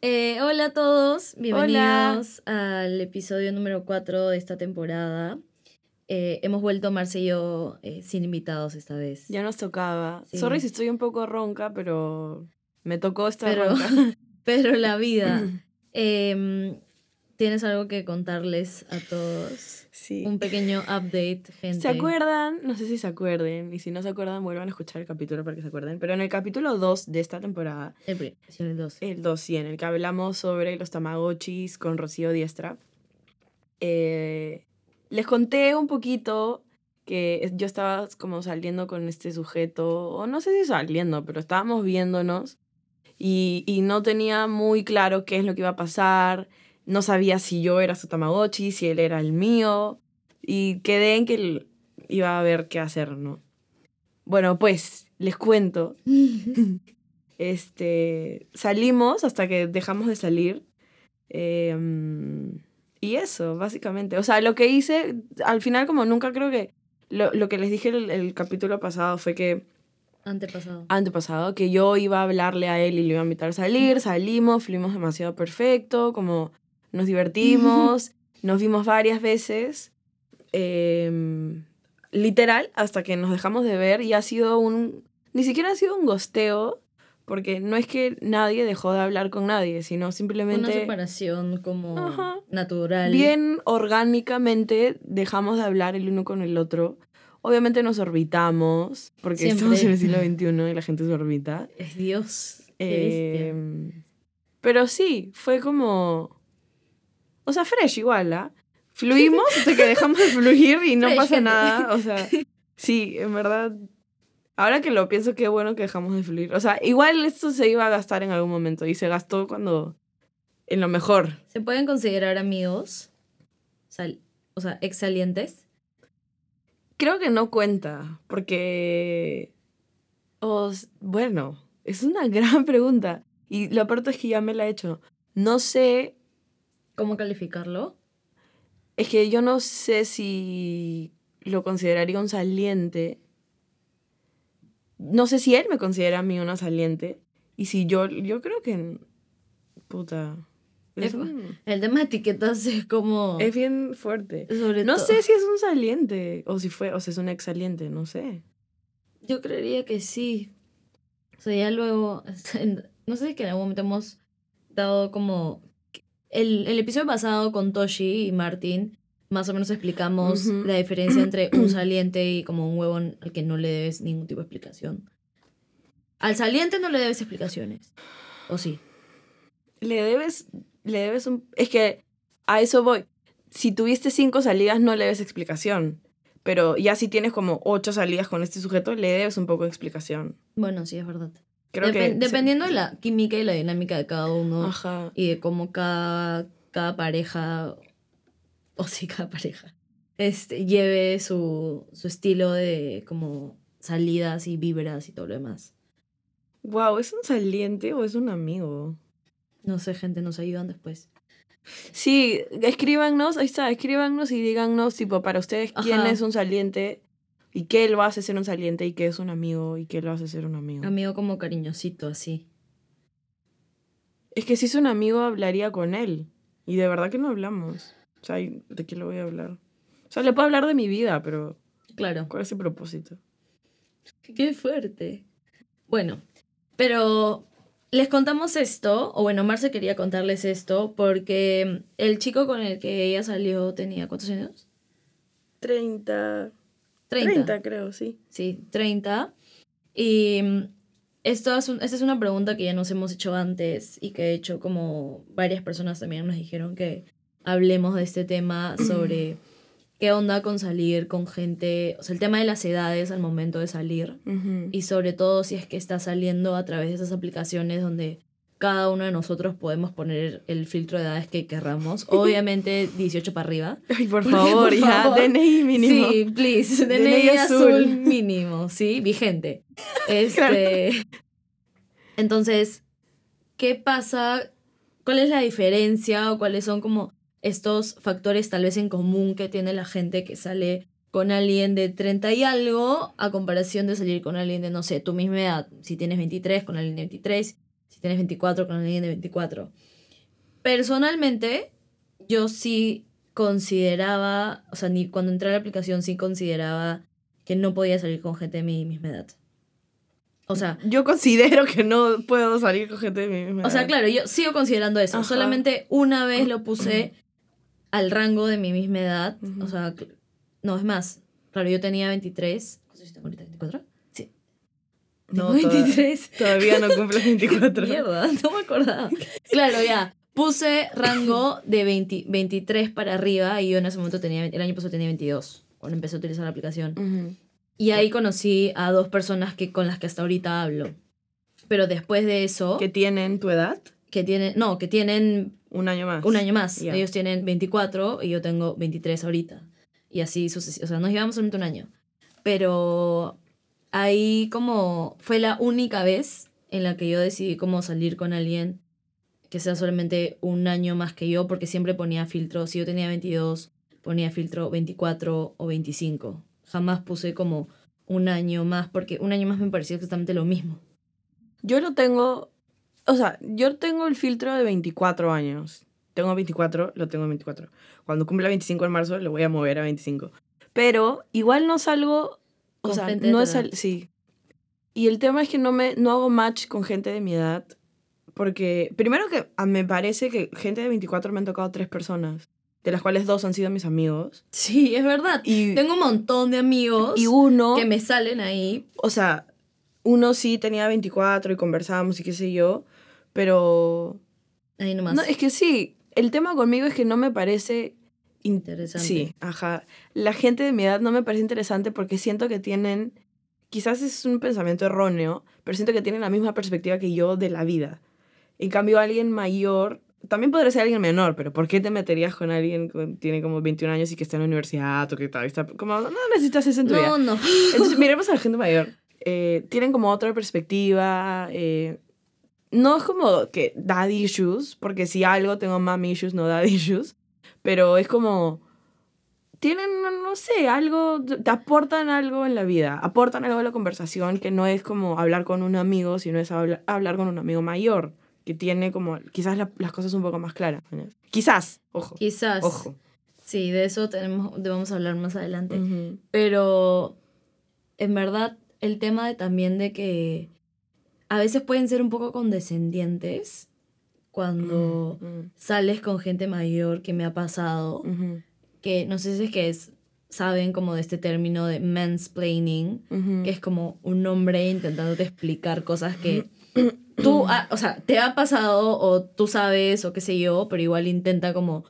Eh, hola a todos, bienvenidos al episodio número 4 de esta temporada. Eh, hemos vuelto Marce y yo eh, sin invitados esta vez. Ya nos tocaba. Sorry si estoy un poco ronca, pero me tocó esta pero, ronca. pero la vida. ¿Tienes algo que contarles a todos? Sí. Un pequeño update, gente. ¿Se acuerdan? No sé si se acuerden. Y si no se acuerdan, vuelvan a escuchar el capítulo para que se acuerden. Pero en el capítulo 2 de esta temporada. El, el 2. El 2, sí, en el que hablamos sobre los tamagotchis con Rocío Diestra. Eh, les conté un poquito que yo estaba como saliendo con este sujeto, o no sé si saliendo, pero estábamos viéndonos y, y no tenía muy claro qué es lo que iba a pasar no sabía si yo era su Tamagotchi, si él era el mío, y quedé en que iba a ver qué hacer, ¿no? Bueno, pues les cuento. este, salimos hasta que dejamos de salir. Em, y eso, básicamente. O sea, lo que hice, al final como nunca creo que... Lo, lo que les dije el, el capítulo pasado fue que Antepasado. Antepasado, que yo iba a hablarle a él y le iba a invitar a salir, salimos, fuimos demasiado perfecto, como nos divertimos, nos vimos varias veces, em, literal, hasta que nos dejamos de ver y ha sido un, ni siquiera ha sido un gosteo, porque no es que nadie dejó de hablar con nadie, sino simplemente... Una separación como natural. Bien orgánicamente dejamos de hablar el uno con el otro. Obviamente nos orbitamos, porque estamos en el siglo XXI y la gente se orbita. Es Dios. Eh, pero sí, fue como o sea, fresh igual, ¿ah? Fluimos hasta que dejamos de fluir y no pasa nada. O sea, sí, en verdad. Ahora que lo pienso, qué bueno que dejamos de fluir. O sea, igual esto se iba a gastar en algún momento y se gastó cuando. en lo mejor. ¿Se pueden considerar amigos? o sea, exsalientes. Creo que no cuenta, porque. Os, bueno, es una gran pregunta. Y lo aparte es que ya me la he hecho. No sé ¿Cómo calificarlo? Es que yo no sé si lo consideraría un saliente. No sé si él me considera a mí una saliente. Y si yo, yo creo que... Puta. El tema de etiquetas es como... Es bien fuerte. no sé si es un saliente o si fue, o si es un exsaliente, no sé. Yo creería que sí. O sea, ya luego, no sé si que en algún momento hemos dado como el, el episodio pasado con Toshi y Martin, más o menos explicamos la diferencia entre un saliente y como un huevón al que no le debes ningún tipo de explicación. Al saliente no le debes explicaciones. ¿O sí? Le debes. Le debes un. Es que a eso voy. Si tuviste cinco salidas, no le debes explicación. Pero ya si tienes como ocho salidas con este sujeto, le debes un poco de explicación. Bueno, sí, es verdad dependiendo de la química y la dinámica de cada uno y de cómo cada, cada pareja, o sí, cada pareja, este, lleve su, su estilo de como salidas y vibras y todo lo demás. Wow, ¿es un saliente o es un amigo? No sé, gente, nos ayudan después. Sí, escríbanos, ahí está, escríbanos y díganos, tipo, para ustedes, quién es un saliente y qué lo hace ser un saliente y qué es un amigo y qué lo hace ser un amigo. Amigo como cariñosito, así. Es que si es un amigo hablaría con él. Y de verdad que no hablamos. O sea, ¿de qué le voy a hablar? O sea, le puedo hablar de mi vida, pero... Claro. ¿Cuál es el propósito? Qué fuerte. Bueno, pero les contamos esto, o bueno, Marce quería contarles esto, porque el chico con el que ella salió tenía, ¿cuántos años? Treinta. 30. creo, sí. Sí, 30. Y mm, esto es esta es una pregunta que ya nos hemos hecho antes y que he hecho como varias personas también nos dijeron que hablemos de este tema sobre qué onda con salir con gente, o sea, el tema de las edades al momento de salir y sobre todo si es que está saliendo a través de esas aplicaciones donde cada uno de nosotros podemos poner el filtro de edades que querramos. Obviamente 18 para arriba. Ay, por favor, ya, DNI mínimo. Sí, please, DNI, azul. mínimo, sí, vigente. Este, Entonces, ¿qué pasa? ¿Cuál es la diferencia o cuáles son como estos factores tal vez en común que tiene la gente que sale con alguien de 30 y algo a comparación de salir con alguien de, no sé, tu misma edad? Si tienes 23, con alguien de 23 si tienes 24 con alguien de 24. Personalmente, yo sí consideraba, o sea, ni cuando entré a la aplicación sí consideraba que no podía salir con gente de mi misma edad. O sea, Yo considero que no puedo salir con gente de mi misma o sea, edad. claro, yo sigo considerando eso. Ajá. Solamente una vez lo puse al rango de mi misma edad. O sea, no, es más. Claro, yo tenía 23. ¿Cuántos ahorita? ¿24? No, Tengo toda- 23. Todavía no cumples 24. Mierda, no me acordaba. Claro, ya. Puse rango de 20 23 para arriba y yo en ese momento tenía, el año pasado tenía 22, cuando empecé a utilizar la aplicación. Ujú. Y ahí conocí a dos personas que, con las que hasta ahorita hablo. Pero después de eso, ¿Que tienen tu edad? que tienen, no, que tienen Un año más. un año más. Ya. Ellos tienen 24 y yo tengo 23 ahorita. Y así sucesivamente. O sea, nos llevamos solamente un año. Pero ahí como fue la única vez en la que yo decidí como salir con alguien que sea solamente un año más que yo, porque siempre ponía filtro. Si yo tenía 22, ponía filtro 24 o 25. Jamás puse como un año más, porque un año más me parecía exactamente lo mismo. Yo lo tengo, o sea, yo tengo el filtro de 24 años. Tengo 24, lo tengo 24. Cuando cumpla 25 en marzo, lo voy a mover a 25. Pero igual no salgo, o sea, no es al- sí. Y el tema es que no me no hago match con gente de mi edad porque primero que ah, me parece que gente de 24 me han tocado tres personas, de las cuales dos han sido mis amigos Sí, es verdad. y Tengo un montón de amigos y uno que me salen ahí o sea, uno sí tenía 24 y conversábamos y qué sé yo, pero Ahí nomás. No, es que sí, el tema conmigo es que no me parece... in- Interesante. Sí, ajá. La gente de mi edad no me parece interesante porque siento que tienen, quizás es un pensamiento erróneo, pero siento que tienen la misma perspectiva que yo de la vida. En cambio, alguien mayor, también podría ser alguien menor, pero ¿por qué te meterías con alguien que tiene como 21 años y que está en la universidad o que todavía está... Como, no necesitas eso en tu vida. No, no. Entonces, miremos a la gente mayor. Eh, tienen como otra perspectiva. eh, no es como que daddy issues, porque si algo tengo mommy issues, no daddy issues. Pero es como. Tienen, no, sé, algo. Te aportan algo en la vida. Aportan algo a la conversación que no es como hablar con un amigo, sino es habla- hablar con un amigo mayor. Que tiene como. Quizás la- las cosas un poco más claras. Quizás, ojo. Quizás. Ojo. Sí, de eso tenemos, de vamos a hablar más adelante. Pero en verdad, el tema de también de que a veces pueden ser un poco condescendientes cuando Mm, sales con gente mayor que me ha pasado. Que no sé si es que es, saben como de este término de mansplaining. que es como un hombre intentándote explicar cosas que tú, o sea, te ha pasado o tú sabes o qué sé yo, pero igual intenta como,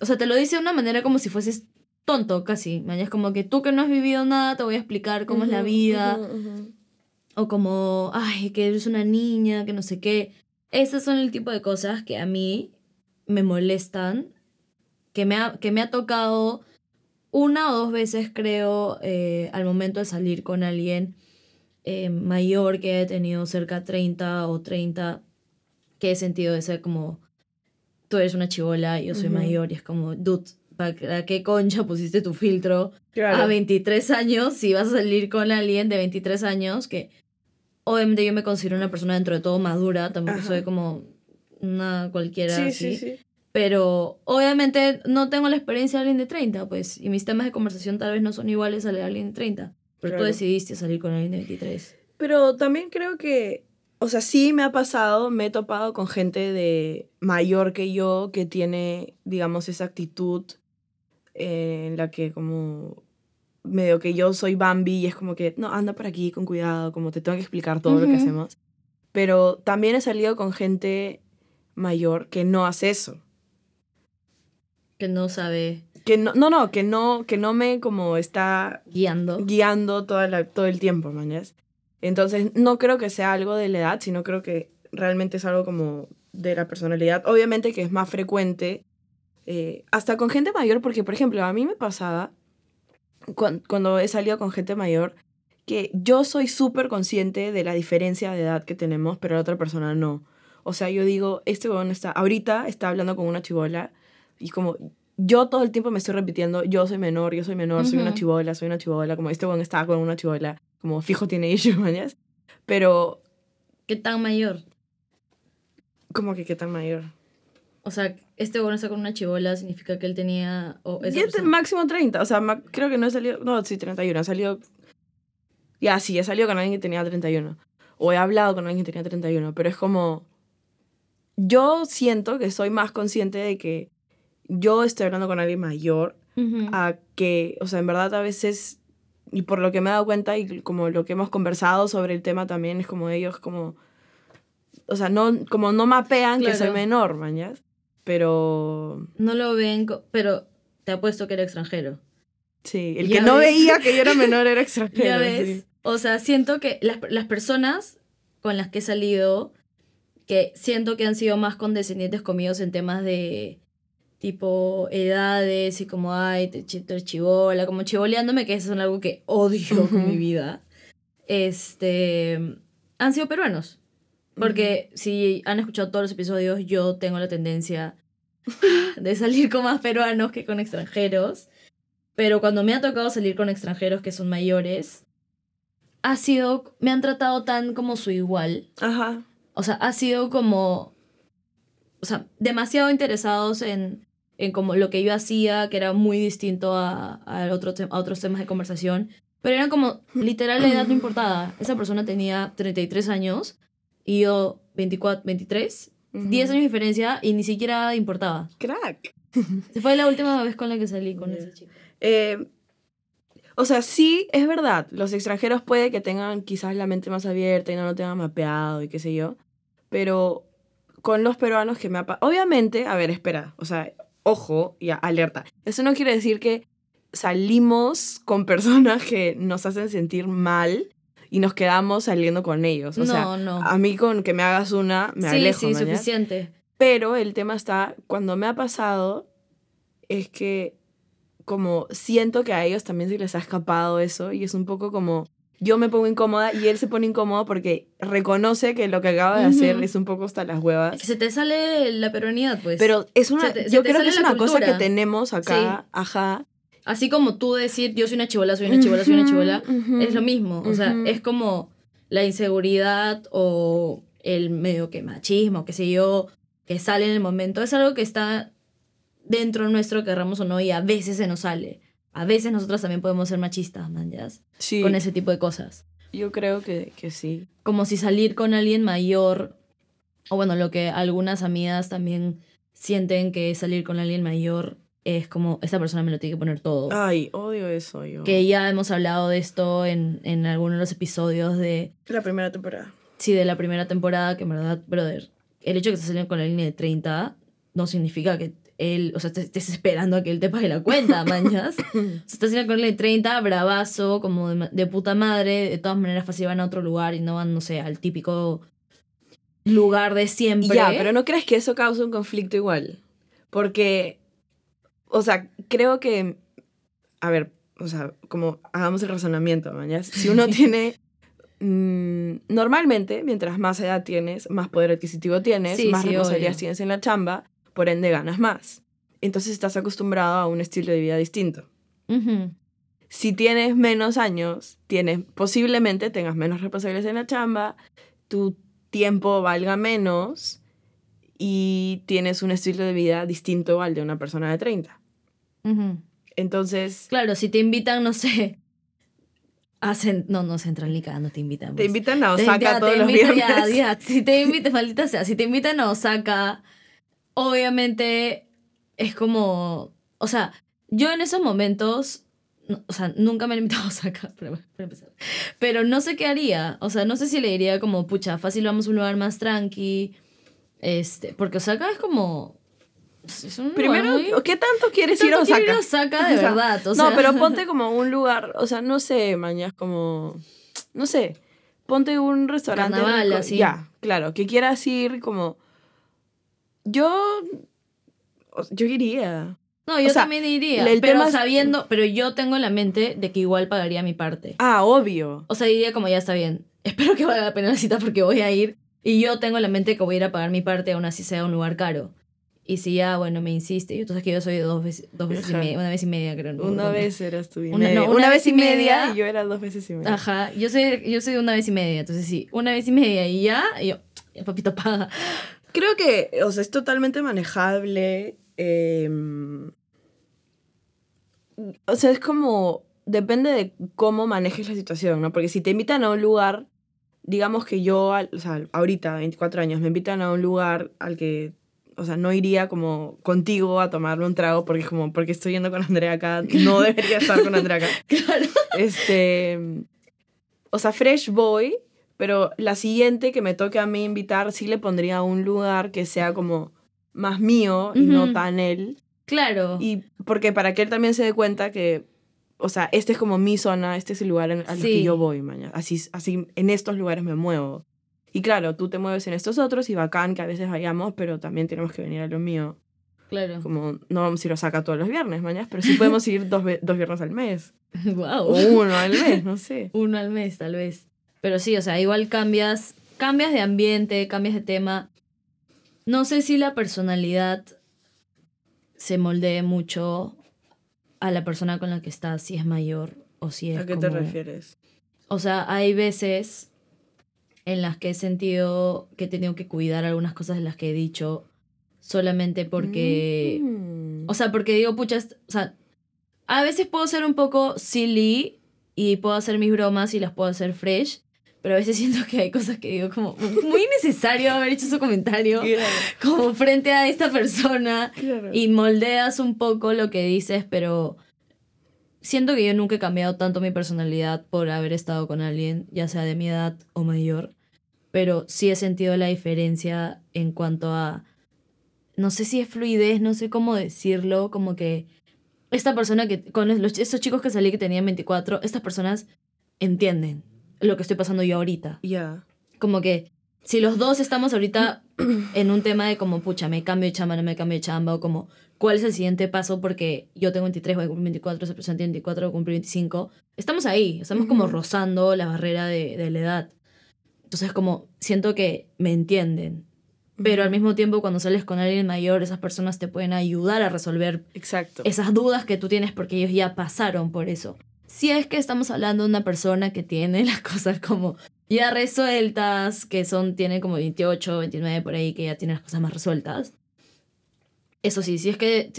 o sea, te lo dice de una manera como si fueses tonto casi, es como que tú que no has vivido nada, te voy a explicar cómo es la vida, o como, ay, que eres una niña, que no sé qué. Esas son el tipo de cosas que a mí me molestan, que me ha, que me ha tocado una o dos veces, creo, eh, al momento de salir con alguien eh, mayor que haya tenido cerca 30 o 30, que he sentido ese como, tú eres una chivola, yo soy mayor, y es como, dude, ¿para qué concha pusiste tu filtro? Claro. a 23 años, si vas a salir con alguien de 23 años, que obviamente yo me considero una persona dentro de todo madura, tampoco Ajá. soy como una cualquiera Sí, así, sí, sí. pero obviamente no tengo la experiencia de alguien de 30, pues, y mis temas de conversación tal vez no son iguales a de alguien de 30, pero Claro. tú decidiste salir con alguien de 23. Pero también creo que, o sea, sí me ha pasado, me he topado con gente de mayor que yo que tiene, digamos, esa actitud eh, en la que como medio que yo soy Bambi y es como que, no, anda por aquí con cuidado, como te tengo que explicar todo lo que hacemos. Pero también he salido con gente mayor que no hace eso. Que no sabe Que no, no, no, que no, que no me como está guiando. guiando toda la- todo el tiempo, mañas. Entonces, no creo que sea algo de la edad, sino creo que realmente es algo como de la personalidad. Obviamente que es más frecuente, eh, hasta con gente mayor, porque, por ejemplo, a mí me pasaba, cuando he salido con gente mayor, que yo soy súper consciente de la diferencia de edad que tenemos, pero la otra persona no. O sea, yo digo, este huevón está, ahorita está hablando con una chivola y como yo todo el tiempo me estoy repitiendo, yo soy menor, yo soy menor, soy una chivola, soy una chivola, como este huevón está con una chivola, como fijo tiene issues, mañas. Pero ¿Qué tan mayor? ¿Cómo que qué tan mayor? O sea, este bueno está con una chivola, significa que él tenía... O esa Y este persona- máximo 30. O sea, creo que no he salido. No, sí, 31. Ha salido. Ya, sí, he salido con alguien que tenía 31. O he hablado con alguien que tenía 31. Pero es como. Yo siento que soy más consciente de que yo estoy hablando con alguien mayor a que, o sea, en verdad a veces, y por lo que me he dado cuenta y como lo que hemos conversado sobre el tema también, es como ellos como, o sea, no, como no mapean que soy menor, mañas, pero No lo ven, pero te apuesto que era extranjero. sí, el que no ves. veía que yo era menor era extranjero. Ya ves. sí. O sea, siento que las, las personas con las que he salido, que siento que han sido más condescendientes conmigo en temas de tipo edades y como, ay, te, eres chivola, como chivoleándome, que eso es algo que odio con mi vida. Este, han sido peruanos. Porque si han escuchado todos los episodios, yo tengo la tendencia de salir con más peruanos que con extranjeros. Pero cuando me ha tocado salir con extranjeros que son mayores, ha sido, me han tratado tan como su igual. Ajá. O sea, ha sido como, o sea, demasiado interesados en, en como lo que yo hacía, que era muy distinto a, a, otro a otros temas de conversación. Pero era como, literal, la edad no importaba. Esa persona tenía 33 años y yo 24, 23. Ujú. 10 años de diferencia y ni siquiera importaba. Crack. Se fue la última vez con la que salí con Ya. esa chica. Eh, o sea, sí, es verdad. Los extranjeros puede que tengan quizás la mente más abierta y no lo tengan mapeado y qué sé yo. Pero con los peruanos que me ha Obviamente, a ver, espera. O sea, ojo y alerta. Eso no quiere decir que salimos con personas que nos hacen sentir mal y nos quedamos saliendo con ellos. O no, sea, no. a mí con que me hagas una, me sí, alejo. sí, mañas. suficiente. Pero el tema está, cuando me ha pasado, es que como siento que a ellos también se les ha escapado eso y es un poco como yo me pongo incómoda y él se pone incómodo porque reconoce que lo que acaba de hacer Ujú. es un poco hasta las huevas. que se te sale la peruanidad, pues. Pero es una, te- yo creo que es una cosa que tenemos acá, ajá. Así como tú decir, yo soy una chivola, soy una chivola, soy una chivola, es lo mismo. O sea, es como la inseguridad o el medio que machismo, qué sé yo, que sale en el momento. Es algo que está dentro nuestro, querramos o no, y a veces se nos sale. A veces nosotros también podemos ser machistas, man, ya, Sí, con ese tipo de cosas. yo creo que, que sí. Como si salir con alguien mayor, o bueno, lo que algunas amigas también sienten que salir con alguien mayor es como, esta persona me lo tiene que poner todo. Ay, odio eso yo. Que ya hemos hablado de esto en, en algunos de los episodios de, La primera temporada. sí, de la primera temporada, que en verdad, brother, el hecho de que estés saliendo con alguien de 30 no significa que él, o sea, te estés esperando a que él te pague la cuenta, mañas. Si estás saliendo con alguien de 30, bravazo, como de puta madre, de todas maneras fácil van a otro lugar y no van, no sé, al típico lugar de siempre. Ya, pero ¿no crees que eso causa un conflicto igual? Porque, o sea, creo que, a ver, o sea, como hagamos el razonamiento, mañana. Si uno tiene, mm, normalmente, mientras más edad tienes, más poder adquisitivo tienes, Sí, más sí, responsabilidades obvio. tienes en la chamba, por ende ganas más. Entonces estás acostumbrado a un estilo de vida distinto. Ujú. Si tienes menos años, tienes, posiblemente tengas menos responsabilidades en la chamba, tu tiempo valga menos y tienes un estilo de vida distinto al de una persona de 30. Ujú. Entonces, Claro, si te invitan, no sé, a cen- no, no Central ni cagando te invitan. te pues. invitan a Te- Osaka te todos los invitan- viernes. ya, ya, Si te invitan, maldita sea, si te invitan a Osaka, obviamente es como, o sea, yo en esos momentos, no- o sea, nunca me han invitado a Osaka, para empezar. Pero no sé qué haría, o sea, no sé si le diría como, pucha, fácil vamos a un lugar más tranqui, este, porque Osaka es como... Es un lugar Primero, muy- ¿qué tanto quieres ir a quiero ir Osaka? a Osaka de O sea, verdad, o no, pero ponte como un lugar, o sea, no sé, mañana como, no sé, ponte un restaurante. Carnaval, así. Ya, claro, que quieras ir como, yo, yo iría. No, yo O sea, también iría, el pero tema es- sabiendo, pero yo tengo en la mente de que igual pagaría mi parte. Ah, obvio. O sea, diría como ya está bien. Espero que valga la pena la cita porque voy a ir. Y yo tengo en la mente que voy a ir a pagar mi parte, aún así sea un lugar caro. Y si ya, bueno, me insiste, y entonces que yo soy dos veces, dos veces y media, una vez y media, creo. no Una vez eras tú y Una- media. no, una, vez y media, y yo era dos veces y media. Ajá, yo soy, yo soy de una vez y media, entonces sí, una vez y media y ya, y yo, el papito paga. Creo que, o sea, es totalmente manejable. em, o sea, es como, depende de cómo manejes la situación, ¿no? Porque si te invitan a un lugar, digamos que yo, o sea, ahorita, 24 años, me invitan a un lugar al que, o sea, no iría como contigo a tomarme un trago porque es como, porque estoy yendo con Andrea acá, no debería estar con Andrea acá. Claro. Este, o sea, fresh boy, pero la siguiente que me toque a mí invitar, sí le pondría un lugar que sea como más mío y no tan él. Claro. Y porque para que él también se dé cuenta que, o sea, este es como mi zona, este es el lugar en- al que yo voy, mañana. Así, así en estos lugares me muevo. Y claro, tú te mueves en estos otros y bacán que a veces vayamos, pero también tenemos que venir a lo mío. claro. Como no vamos a ir a saca todos los viernes, mañana, pero sí podemos ir dos, dos viernes al mes. Wow. O uno al mes, no sé. Uno al mes, tal vez. Pero sí, o sea, igual cambias, cambias de ambiente, cambias de tema. No sé si la personalidad se moldee mucho a la persona con la que estás, si es mayor o si es ¿A qué te refieres? O sea, hay veces en las que he sentido que he tenido que cuidar algunas cosas de las que he dicho solamente porque... Mm. O sea, porque digo, pucha, o sea, a veces puedo ser un poco silly y puedo hacer mis bromas y las puedo hacer fresh, pero a veces siento que hay cosas que digo como muy necesario haber hecho ese comentario Claro, como frente a esta persona claro. y moldeas un poco lo que dices, pero siento que yo nunca he cambiado tanto mi personalidad por haber estado con alguien, ya sea de mi edad o mayor, pero sí he sentido la diferencia en cuanto a, no sé si es fluidez, no sé cómo decirlo, como que esta persona que, con los, estos chicos que salí que tenían 24, estas personas entienden lo que estoy pasando yo ahorita. Ya. Como que si los dos estamos ahorita en un tema de como, pucha, me cambio de chamba, no me cambio de chamba, o como, ¿cuál es el siguiente paso? Porque yo tengo 23, voy a cumplir 24, esa persona tiene 24, voy a cumplir 25. Estamos ahí, estamos como rozando la barrera de, de la edad. Entonces, como, siento que me entienden. Pero al mismo tiempo, cuando sales con alguien mayor, esas personas te pueden ayudar a resolver Exacto. esas dudas que tú tienes porque ellos ya pasaron por eso. Si es que estamos hablando de una persona que tiene las cosas como ya resueltas, que son, tiene como 28, 29 por ahí, que ya tiene las cosas más resueltas. Eso sí, si es que...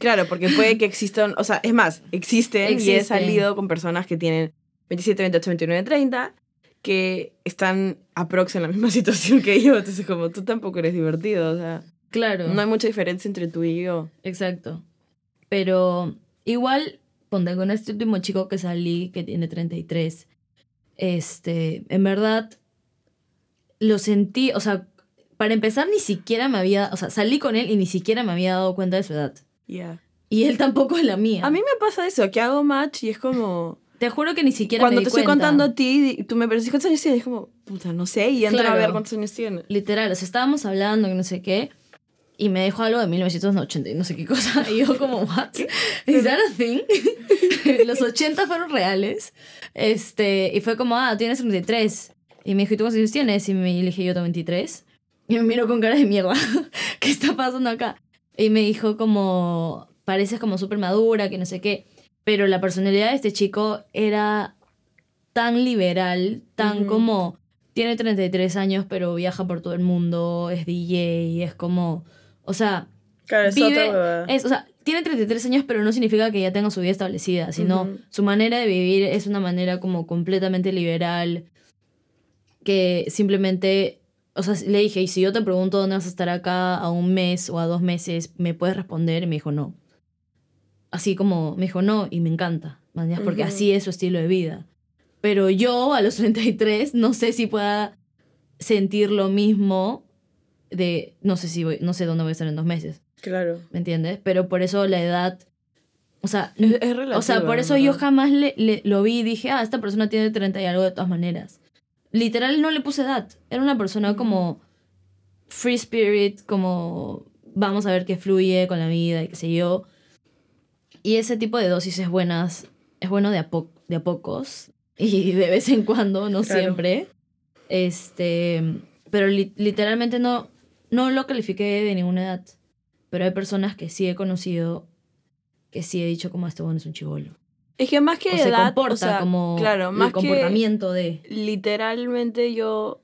Claro, porque puede que existan, o sea, es más, existen, y he Existen. salido con personas que tienen 27, 28, 29, 30, que están aprox en la misma situación que yo. Entonces, como tú tampoco eres divertido, o sea, Claro, no hay mucha diferencia entre tú y yo. exacto. Pero igual, ponte con este último chico que salí, que tiene 33, este, en verdad, lo sentí, o sea, para empezar ni siquiera me había, o sea, salí con él y ni siquiera me había dado cuenta de su edad. Ya. Y él tampoco es la mía. A mí me pasa eso, que hago match y es como... Te juro que ni siquiera Cuando me di te estoy cuenta. contando a ti, tú me preguntas cuántos años tienes, es como, puta, no sé, y entra a Claro. ver cuántos años tienes. Literal, o sea, estábamos hablando que no sé qué. Y me dejó algo de 1980 y no sé qué cosa. Y yo como, what? ¿Is that a thing? Los 80 fueron reales. Este, y fue como, ah, tienes 33. Y me dijo, ¿y tú cuántos años tienes? Y me y le dije, yo tengo 23. Y me miró con cara de mierda. ¿Qué está pasando acá? Y me dijo como, pareces como súper madura, que no sé qué. Pero la personalidad de este chico era tan liberal, tan Ujú. como... Tiene 33 años, pero viaja por todo el mundo, es DJ, es como... O sea, Claro, es vive... otra. Es, o sea, tiene 33 años, pero no significa que ya tenga su vida establecida, sino su manera de vivir es una manera como completamente liberal, que simplemente... O sea, le dije, y si yo te pregunto dónde vas a estar acá a un mes o a dos meses, ¿me puedes responder? Y me dijo, no. Así como, me dijo, no, y me encanta, porque Ujú. así es su estilo de vida. Pero yo a los 33 no sé si pueda sentir lo mismo de, no sé si voy, no sé dónde voy a estar en dos meses, Claro. ¿me entiendes? Pero por eso la edad, o sea, Es, es o sea, por eso yo jamás le, le- lo vi y dije, ah, esta persona tiene 30 y algo de todas maneras. Literal no le puse edad. Era una persona como free spirit, como vamos a ver qué fluye con la vida y qué sé yo. Y ese tipo de dosis es buenas, es bueno de a, po- de a pocos y de vez en cuando, no Claro. siempre. Este, pero li- literalmente no, no lo califiqué de ninguna edad. Pero hay personas que sí he conocido que sí he dicho como este bueno es un chivolo. Es que más que O se edad, comporta o sea, como claro, más el comportamiento de... que literalmente yo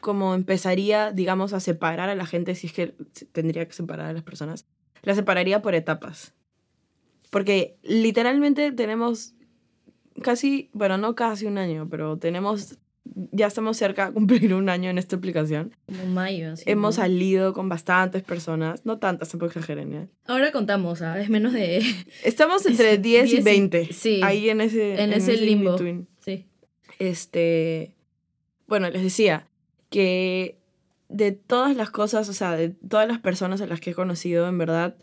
como empezaría, digamos, a separar a la gente, si es que tendría que separar a las personas, la separaría por etapas. Porque literalmente tenemos casi, bueno, no casi un año, pero tenemos, ya estamos cerca de cumplir un año en esta aplicación. Como mayo. Así, Hemos ¿no? salido con bastantes personas, no tantas, tampoco exageren, ¿eh? Ahora contamos, ¿ah? Es menos de... Estamos entre 10 y 10 y- 20. sí. Ahí en ese, En ese limbo. Sí. Este, bueno, les decía que de todas las cosas, o sea, de todas las personas a las que he conocido, en verdad,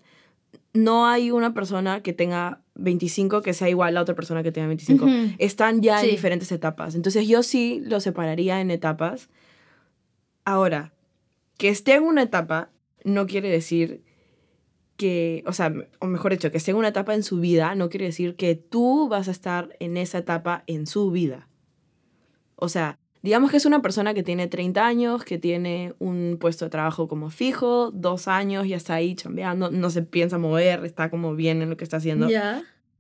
no hay una persona que tenga 25 que sea igual a otra persona que tenga 25. Ujú. Están ya Sí. en diferentes etapas. Entonces yo sí lo separaría en etapas. Ahora, que esté en una etapa no quiere decir que, o sea, o mejor dicho, que esté en una etapa en su vida no quiere decir que tú vas a estar en esa etapa en su vida. O sea, digamos que es una persona que tiene 30 años, que tiene un puesto de trabajo como fijo, dos años, ya está ahí chambeando, no se piensa mover, está como bien en lo que está haciendo.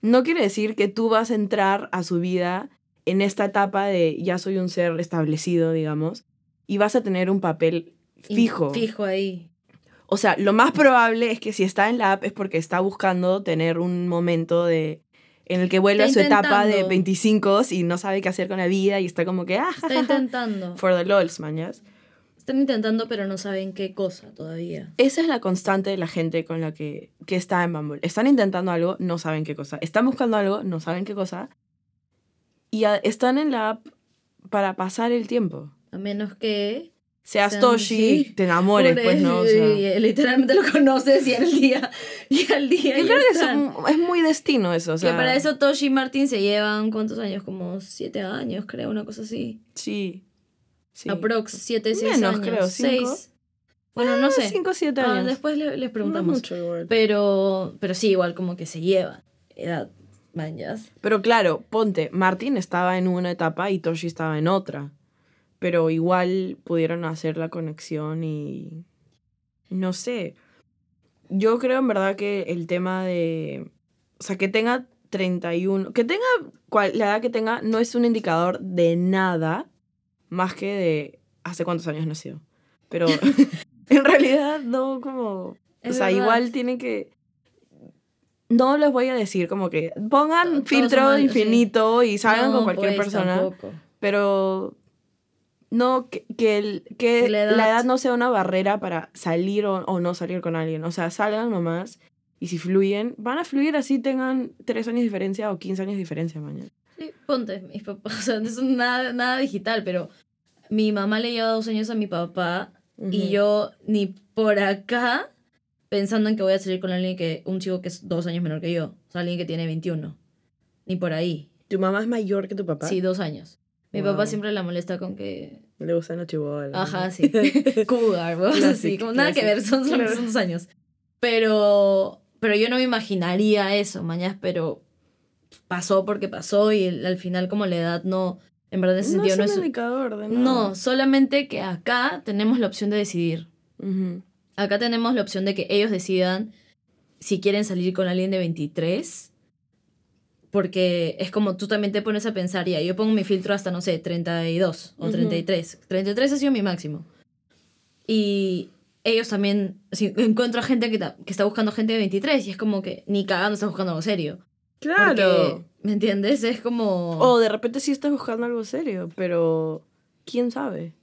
No quiere decir que tú vas a entrar a su vida en esta etapa de ya soy un ser establecido, digamos, y vas a tener un papel Y fijo. Fijo ahí. O sea, lo más probable es que si está en la app es porque está buscando tener un momento de en el que vuelve a su etapa de intentando. 25 y no sabe qué hacer con la vida y está como que ah, Está intentando. for the lols, mañas. Están intentando, pero no saben qué cosa todavía. Esa es la constante de la gente con la que, que está en Bumble. Están intentando algo, no saben qué cosa. Están buscando algo, no saben qué cosa. Y a- están en la app para pasar el tiempo. A menos que... Seas Toshi, sí. te enamores, pues, ¿no? O sea, literalmente lo conoces y al día... Y al día yo creo que es, muy destino eso. O sea, que para eso Toshi y Martin se llevan, ¿cuántos años? Como siete años, creo, una cosa así. Sí. sí. Aprox, siete, seis Menos, años. creo, cinco. Seis. Bueno, no sé. 5 o 7 Ah, años. después le- les No preguntamos. mucho igual. Pero, pero sí, igual como que se llevan edad, manjas. Pero claro, ponte, Martín estaba en una etapa y Toshi estaba en otra. Pero igual pudieron hacer la conexión y... No sé. Yo creo en verdad que el tema de... O sea, que tenga 31... Que tenga... cual- la edad que tenga no es un indicador de nada más que de hace cuántos años nació. Pero en realidad no como... Es o sea, verdad. igual tienen que... No les voy a decir como que pongan Todos filtro sí. infinito y salgan No, con cualquier pues, persona. tampoco. Pero no, que, que, el- que Que la la, edad- no sea una barrera para salir o, o no salir con alguien. O sea, salgan nomás y si fluyen, van a fluir así tengan 3 años de diferencia o 15 años de diferencia mañana. Sí, ponte, mis papás, o sea, no es nada, nada digital, pero mi mamá le lleva dos años a mi papá y yo ni por acá pensando en que voy a salir con alguien que, un chico que es dos años menor que yo, o sea, alguien que tiene 21, ni por ahí, ¿Tu mamá es mayor que tu papá? sí, dos años. Mi Wow. papá siempre la molesta con que, Le gustan los chibolas. ajá, ¿no? sí, cougar, ¿no? Así, como nada que ver, son, son, Claro. son dos años. Pero, pero yo no me imaginaría eso, mañana, pero pasó porque pasó y el- al final como la edad no, en verdad en ese No sentido es no un es... indicador de nada. No, solamente que acá tenemos la opción de decidir. Ujú. Acá tenemos la opción de que ellos decidan si quieren salir con alguien de 23. Porque es como tú también te pones a pensar, ya, yo pongo mi filtro hasta, no sé, 32 o Ujú. 33. 33 ha sido mi máximo. Y ellos también, si encuentro a gente que, ta- que está buscando gente de 23 y es como que ni cagando estás buscando algo serio. Claro. Porque, ¿me entiendes? Es como... O de repente sí estás buscando algo serio, pero ¿quién sabe?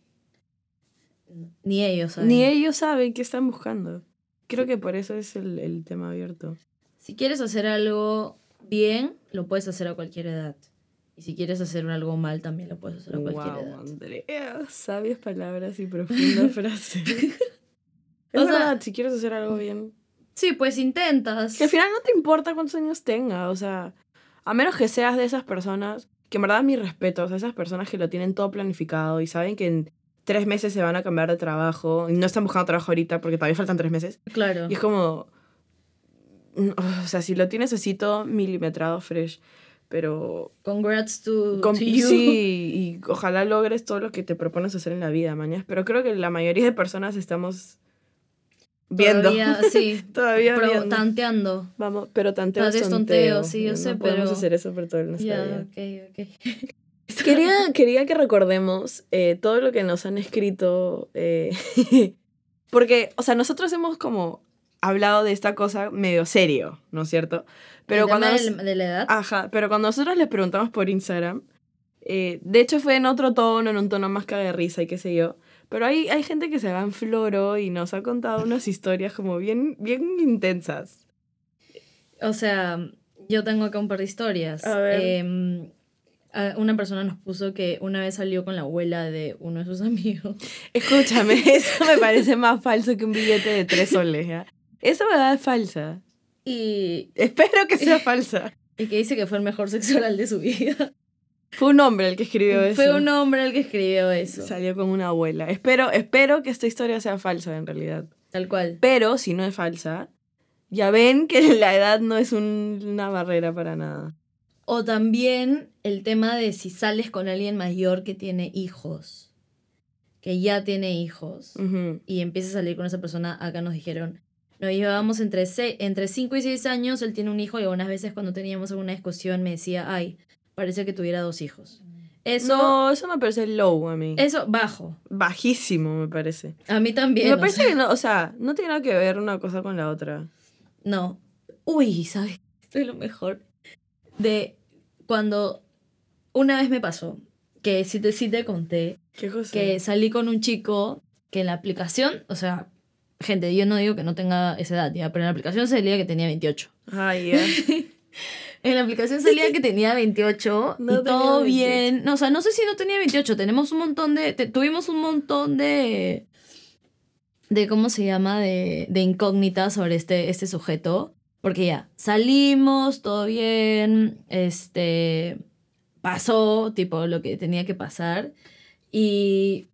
Ni ellos, ¿saben? Ni ellos saben qué están buscando. Creo que por eso es el, el tema abierto. Si quieres hacer algo bien, lo puedes hacer a cualquier edad. Y si quieres hacer algo mal, también lo puedes hacer a cualquier Wow, edad. Andrea, sabias palabras y profunda frase. es O sea- si quieres hacer algo bien. Sí, pues intentas. Que al final no te importa cuántos años tenga, o sea, a menos que seas de esas personas, que en verdad mis respetos, a esas personas que lo tienen todo planificado y saben que en tres meses se van a cambiar de trabajo y no están buscando trabajo ahorita porque todavía faltan tres meses. Claro. Y es como, o sea, si lo tienes así todo milimetrado, fresh, pero Congrats to, con- to you. sí, y ojalá logres todo lo que te propones hacer en la vida, mañana. Pero creo que la mayoría de personas estamos viendo. Todavía, sí. Todavía Pro- viendo. tanteando. Vamos, pero tanteo es tonteo. tonteo, sí, yo no sé, podemos pero- hacer eso por toda nuestra Ya, vida. ok, ok. Quería, quería que recordemos eh, todo lo que nos han escrito. eh, porque, o sea, nosotros hemos como hablado de esta cosa medio serio, ¿no es cierto? Pero El cuando tema nos- del- de la edad. Ajá, pero cuando nosotros les preguntamos por Instagram, eh, de hecho fue en otro tono, en un tono más caga de risa y qué sé yo. Pero hay, hay gente que se va en floro y nos ha contado unas historias como bien, bien intensas. O sea, yo tengo acá un par de historias. A ver. Em, una persona nos puso que una vez salió con la abuela de uno de sus amigos. Escúchame, eso me parece más falso que un billete de tres soles, ¿ya? Esa verdad es falsa. Y, Espero que sea falsa. y que dice que fue el mejor sexo oral de su vida. Fue un hombre el que escribió eso. Fue un hombre el que escribió eso. Salió con una abuela. Espero, espero que esta historia sea falsa en realidad. Tal cual. Pero si no es falsa, ya ven que la edad no es un- una barrera para nada. O también el tema de si sales con alguien mayor que tiene hijos. Que ya tiene hijos. Y empieza a salir con esa persona, acá nos dijeron, nos llevábamos entre, entre 5 y 6 años, él tiene un hijo y algunas veces cuando teníamos alguna discusión me decía, ay, parece que tuviera dos hijos. Eso, No, eso me parece low a mí. eso, bajo. Bajísimo, me parece. A mí también. me parece sea, que no, o sea, no tiene nada que ver una cosa con la otra. No. Uy, ¿sabes? Esto es lo mejor. De cuando una vez me pasó, que sí te, sí te conté, ¿Qué cosa? que salí con un chico que en la aplicación, o sea, gente, yo no digo que no tenga esa edad, ya, pero en la aplicación salía que tenía 28. Ay, ya. En la aplicación salía que tenía 28 No y tenía todo 28. bien. No, o sea, no sé si no tenía 28. Tenemos un montón de. te- tuvimos un montón de. de cómo se llama, de, de incógnitas sobre este, este sujeto. Porque ya, salimos, todo bien. Este. pasó, tipo, lo que tenía que pasar. Y.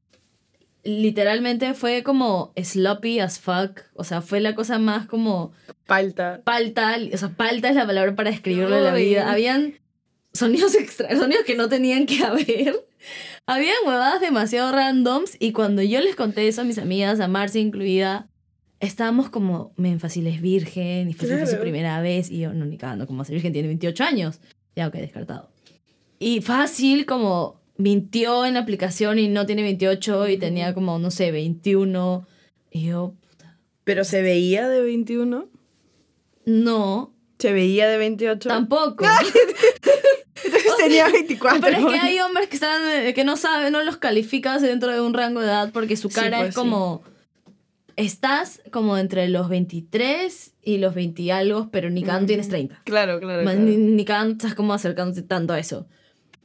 literalmente fue como sloppy as fuck. O sea, fue la cosa más como Palta. palta, o sea, palta es la palabra para describirlo en la vida. Habían sonidos extra, sonidos que no tenían que haber. Habían huevadas demasiado randoms y cuando yo les conté eso a mis amigas, a Marcia incluida, estábamos como, fácil es virgen y fue su primera vez y yo, no, ni cagando, como ser virgen tiene 28 años. Ya, ok, descartado. Y fácil como mintió en la aplicación y no tiene 28 y tenía como, no sé, 21. Y yo, Pero se veía de 21. no, Se veía de 28. tampoco. Entonces tenía 24. Pero es que hay hombres que están que no saben, no los calificas dentro de un rango de edad porque su Sí, cara pues, es como estás como entre los 23 y los 20 y algo, pero ni cada Ujú. tienes 30. Claro, claro. Claro. Ni, ni estás como acercándote tanto a eso.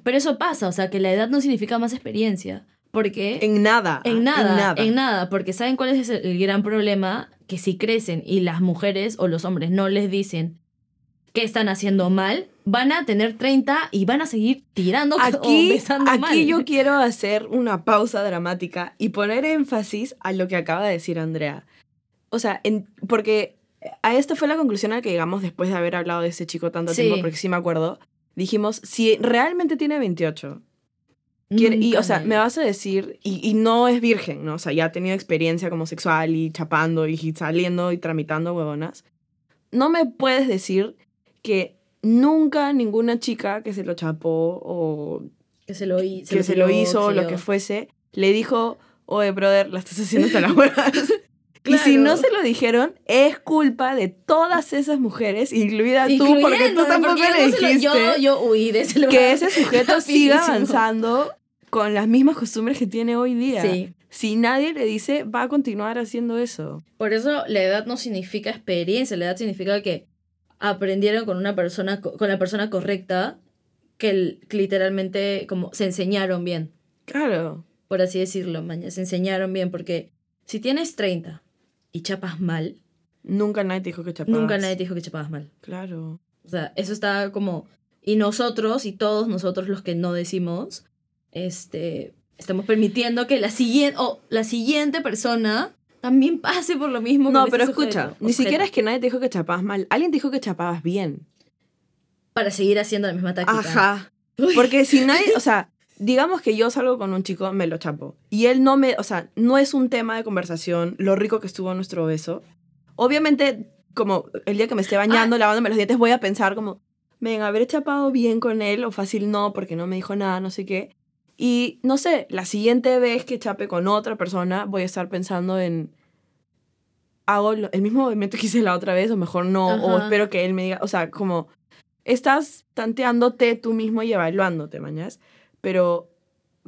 Pero eso pasa, o sea, que la edad no significa más experiencia, porque En nada. en nada, En nada. en nada, porque ¿saben cuál es el, gran problema? Que si crecen y las mujeres o los hombres no les dicen que están haciendo mal, van a tener 30 y van a seguir tirando o Aquí, besando aquí mal. yo quiero hacer una pausa dramática y poner énfasis a lo que acaba de decir Andrea. O sea, en- porque a esto fue la conclusión a la que llegamos después de haber hablado de ese chico tanto Sí. tiempo, porque sí me acuerdo. Dijimos, si realmente tiene 28, quiere- y o sea, me vas a decir, y, y no es virgen, ¿no? O sea, ya ha tenido experiencia como sexual y chapando y saliendo y tramitando huevonas. No me puedes decir que nunca ninguna chica que se lo chapó o que se lo, hi- que se lo tiró, hizo o lo que fuese, le dijo, oye, brother, la estás haciendo hasta las huevas. Y si no se lo dijeron, es culpa de todas esas mujeres, incluida tú, porque tú tampoco porque le no se lo- dijiste yo, yo huí de ese lugar. que ese sujeto siga avanzando con las mismas costumbres que tiene hoy día. Sí. Si nadie le dice, va a continuar haciendo eso. Por eso la edad no significa experiencia, la edad significa que aprendieron con una persona, co- con la persona correcta, que literalmente como se enseñaron bien, Claro. por así decirlo, maña, se enseñaron bien, porque si tienes 30 y chapas mal, Nunca nadie te dijo que chapabas. nunca nadie te dijo que chapabas mal. Claro. O sea, eso está como... Y nosotros, y todos nosotros los que no decimos, este, estamos permitiendo que la siguiente, o la siguiente persona también pase por lo mismo. No, pero sujeto, escucha, ni siquiera es que nadie te dijo que chapabas mal. Alguien te dijo que chapabas bien. Para seguir haciendo la misma táctica. Ajá. Porque si nadie, o sea, digamos que yo salgo con un chico, me lo chapo. Y él no me, o sea, no es un tema de conversación lo rico que estuvo nuestro beso. Obviamente, como el día que me esté bañando, lavándome los dientes, voy a pensar como, ven, habré chapado bien con él o fácil no, porque no me dijo nada, no sé qué. Y no sé, la siguiente vez que chape con otra persona, voy a estar pensando en. ¿Hago el mismo movimiento que hice la otra vez o mejor no? O Ajá. espero que él me diga. O sea, como. Estás tanteándote tú mismo y evaluándote, mañas. Pero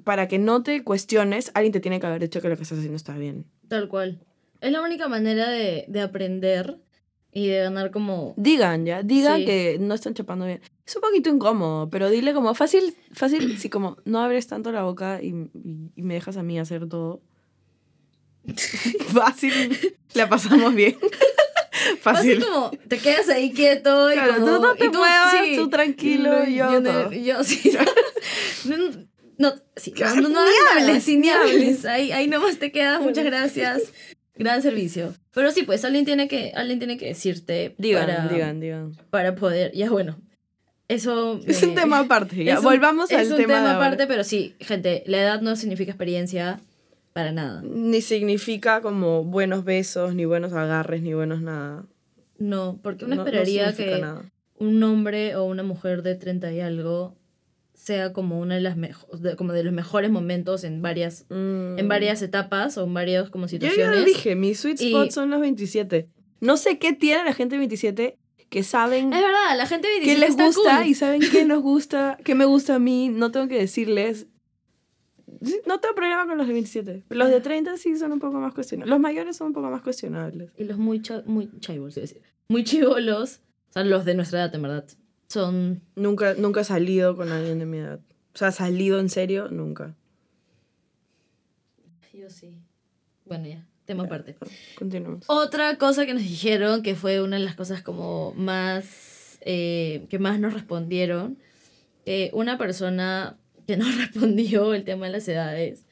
para que no te cuestiones, alguien te tiene que haber dicho que lo que estás haciendo está bien. Tal cual. Es la única manera de, de aprender y de ganar como... Digan, ya, digan Sí. que no están chapando bien. Es un poquito incómodo, pero dile como fácil, fácil, si como no abres tanto la boca y, y- y me dejas a mí hacer todo. fácil, la pasamos bien. Fácil fácil. como te quedas ahí quieto y Claro, como... tú no te y muevas, sí. tú tranquilo, y yo todo. yo sí. No, no, sí, no, no, no hables, ni hables. Ahí, ahí nomás te quedas, muchas gracias. Gran servicio. Pero sí, pues alguien tiene que, alguien tiene que decirte Digan, para, digan, digan. para poder... Ya bueno, eso... Es me- un tema aparte, ya. es un- Volvamos es al un tema, tema aparte, pero sí, gente, la edad no significa experiencia para nada. Ni significa como buenos besos, ni buenos agarres, ni buenos nada. No, porque uno No- no esperaría significa que nada. un hombre o una mujer de 30 y algo sea como una de las de- como de los mejores momentos en varias en Mm. varias etapas o en varias como Yo ya situaciones. lo dije, mi sweet Y- spot son los 27. No sé qué tiene la gente de 27 que saben Es verdad, la gente qué 27 les está gusta cool. y saben qué nos gusta, qué me gusta a mí. No tengo que decirles. No tengo problema con los de 27. Los de 30 sí son un poco más cuestionables. Los mayores son un poco más cuestionables. Y los muy cha- muy chivolos, decir. Muy chivolos, o sea, los de nuestra edad en verdad, son Nunca, nunca he salido con alguien de mi edad. O sea, salido en serio, nunca. yo sí. Bueno, ya, tema aparte. Continuamos. Otra cosa que nos dijeron, que fue una de las cosas como más, eh, que más nos respondieron, que una persona que nos respondió el tema de las edades,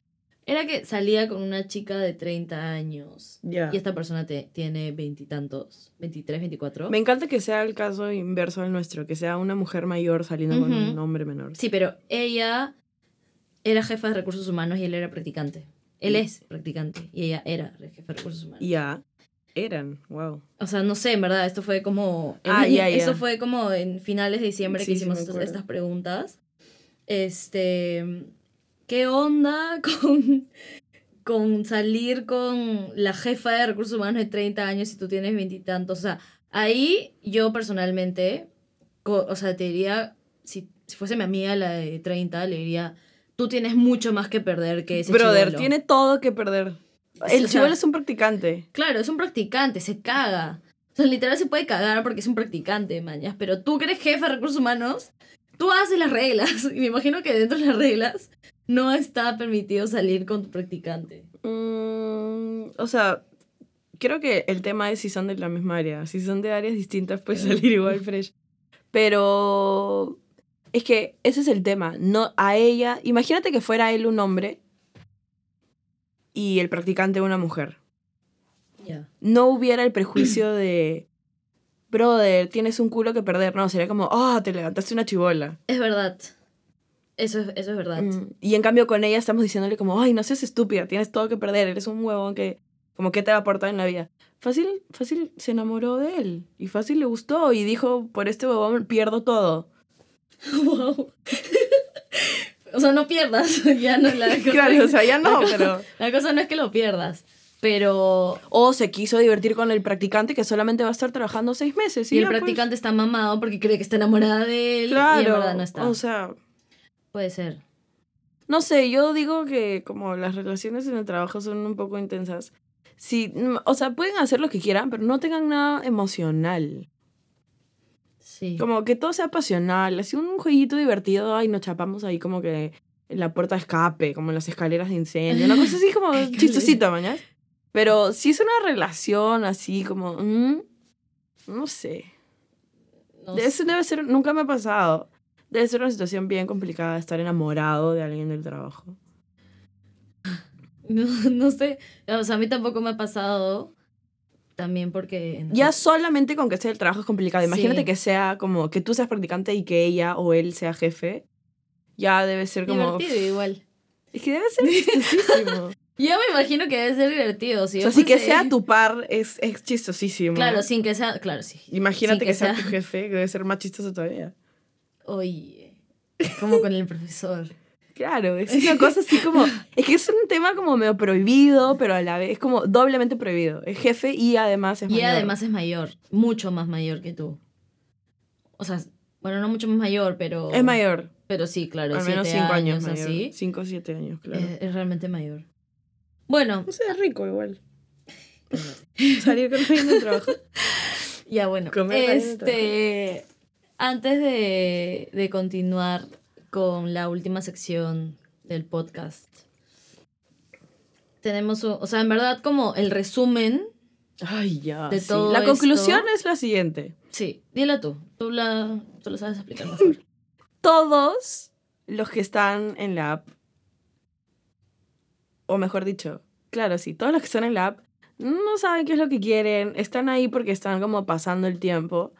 era que salía con una chica de 30 años. Ya. Y esta persona te- tiene veintitantos, 23, 24. Me encanta que sea el caso inverso al nuestro, que sea una mujer mayor saliendo con un hombre menor. Sí, pero ella era jefa de recursos humanos y él era practicante. Él es practicante y ella era jefa de recursos humanos. Ya. Eran, wow. O sea, no sé, en verdad, esto fue como... en- Ah, ya. Esto fue como en finales de diciembre Sí, que hicimos estas preguntas. Este... ¿Qué onda con, con salir con la jefa de recursos humanos de 30 años y tú tienes veintitantos? O sea, ahí yo personalmente, o sea, te diría, si, si fuese mi amiga la de 30, le diría, tú tienes mucho más que perder que ese Brother, chibolo". tiene todo que perder. El o sea- chivolo es un practicante. Claro, es un practicante, se caga. O sea, literal se puede cagar porque es un practicante, mañas. Pero tú que eres jefe de recursos humanos, tú haces las reglas. Y me imagino que dentro de las reglas no está permitido salir con tu practicante. Mm, o sea, creo que el tema es si son de la misma área. Si son de áreas distintas, puede salir igual fresh. Pero es que ese es el tema. No, a ella, imagínate que fuera él un hombre y el practicante una mujer. Ya. No hubiera el prejuicio de, brother, tienes un culo que perder. No, sería como, ah, te levantaste una chivola. Es verdad. Eso es, eso es verdad. Mm, Y en cambio con ella estamos diciéndole como, ay, no seas estúpida, tienes todo que perder, eres un huevón que, como, ¿qué te va a aportar en la vida? Fácil, fácil se enamoró de él y fácil le gustó y dijo, por este huevón pierdo todo. wow. o sea, no pierdas. ya no la cosa, Claro, o sea, ya no, la cosa- pero... La cosa no es que lo pierdas. Pero. O se quiso divertir con el practicante que solamente va a estar trabajando seis meses. Y el pues, practicante está mamado porque cree que está enamorada de él. claro, Y en verdad no está. o sea, Puede ser. no sé, yo digo que como las relaciones en el trabajo son un poco intensas. Sí, mm, o sea, pueden hacer lo que quieran, pero no tengan nada emocional. Sí. Como que todo sea pasional, así un jueguito divertido, ay, nos chapamos ahí como que en la puerta de escape, como en las escaleras de incendio, una cosa así como chistosita, mañana. Pero si es una relación así como, mm, no sé, No eso debe ser, nunca me ha pasado. Debe ser una situación bien complicada estar enamorado de alguien del trabajo. No, no sé, o sea, a mí tampoco me ha pasado. También porque... Ya solamente con que sea el trabajo es complicado. Imagínate Sí. que sea como que tú seas practicante y que ella o él sea jefe. Ya debe ser como... Divertido igual. Es que debe ser chistosísimo. Yo me imagino que debe ser divertido. Si o sea, si que sea tu par es, es chistosísimo. Claro, sin que sea... Claro, sí. Imagínate que, que sea- tu jefe, que debe ser más chistoso todavía. Oye, como con el profesor. Claro, es una cosa así como. Es que es un tema como medio prohibido, pero a la vez es como doblemente prohibido. Es jefe y además es Y mayor. además es mayor, mucho más mayor que tú. O sea, bueno, no mucho más mayor, pero... Es mayor. Pero sí, claro, Al menos siete cinco años, mayor. así. Cinco o siete años, claro. Es, es realmente mayor. Bueno, O sea, es rico igual. Salir con alguien del trabajo. ya bueno. Comer Este, antes de, de continuar con la última sección del podcast, tenemos, o sea, en verdad como el resumen, Ay, ya. De sí. todo La esto- conclusión es la siguiente. sí, dila tú, tú, la, tú lo sabes explicar mejor. Todos los que están en la app, o mejor dicho, claro, sí, todos los que están en la app no saben qué es lo que quieren, están ahí porque están como pasando el tiempo.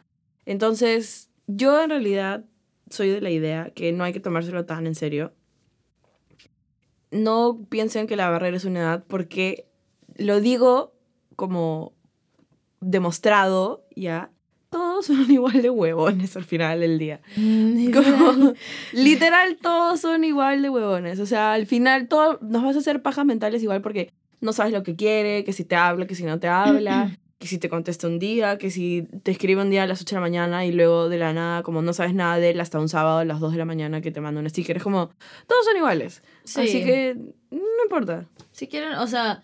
Entonces, yo en realidad soy de la idea que no hay que tomárselo tan en serio. No piensen que la barrera es una edad porque lo digo como demostrado ya. Todos son igual de huevones al final del día. Como, literal, todos son igual de huevones. O sea, al final todo, nos vas a hacer pajas mentales igual porque no sabes lo que quiere, que si te habla, que si no te habla, que si te contesta un día, que si te escribe un día a las 8 de la mañana y luego de la nada, como no sabes nada de él hasta un sábado a las 2 de la mañana que te manda un sticker. Es como, todos son iguales. Sí. Así que no importa. Si quieren, o sea,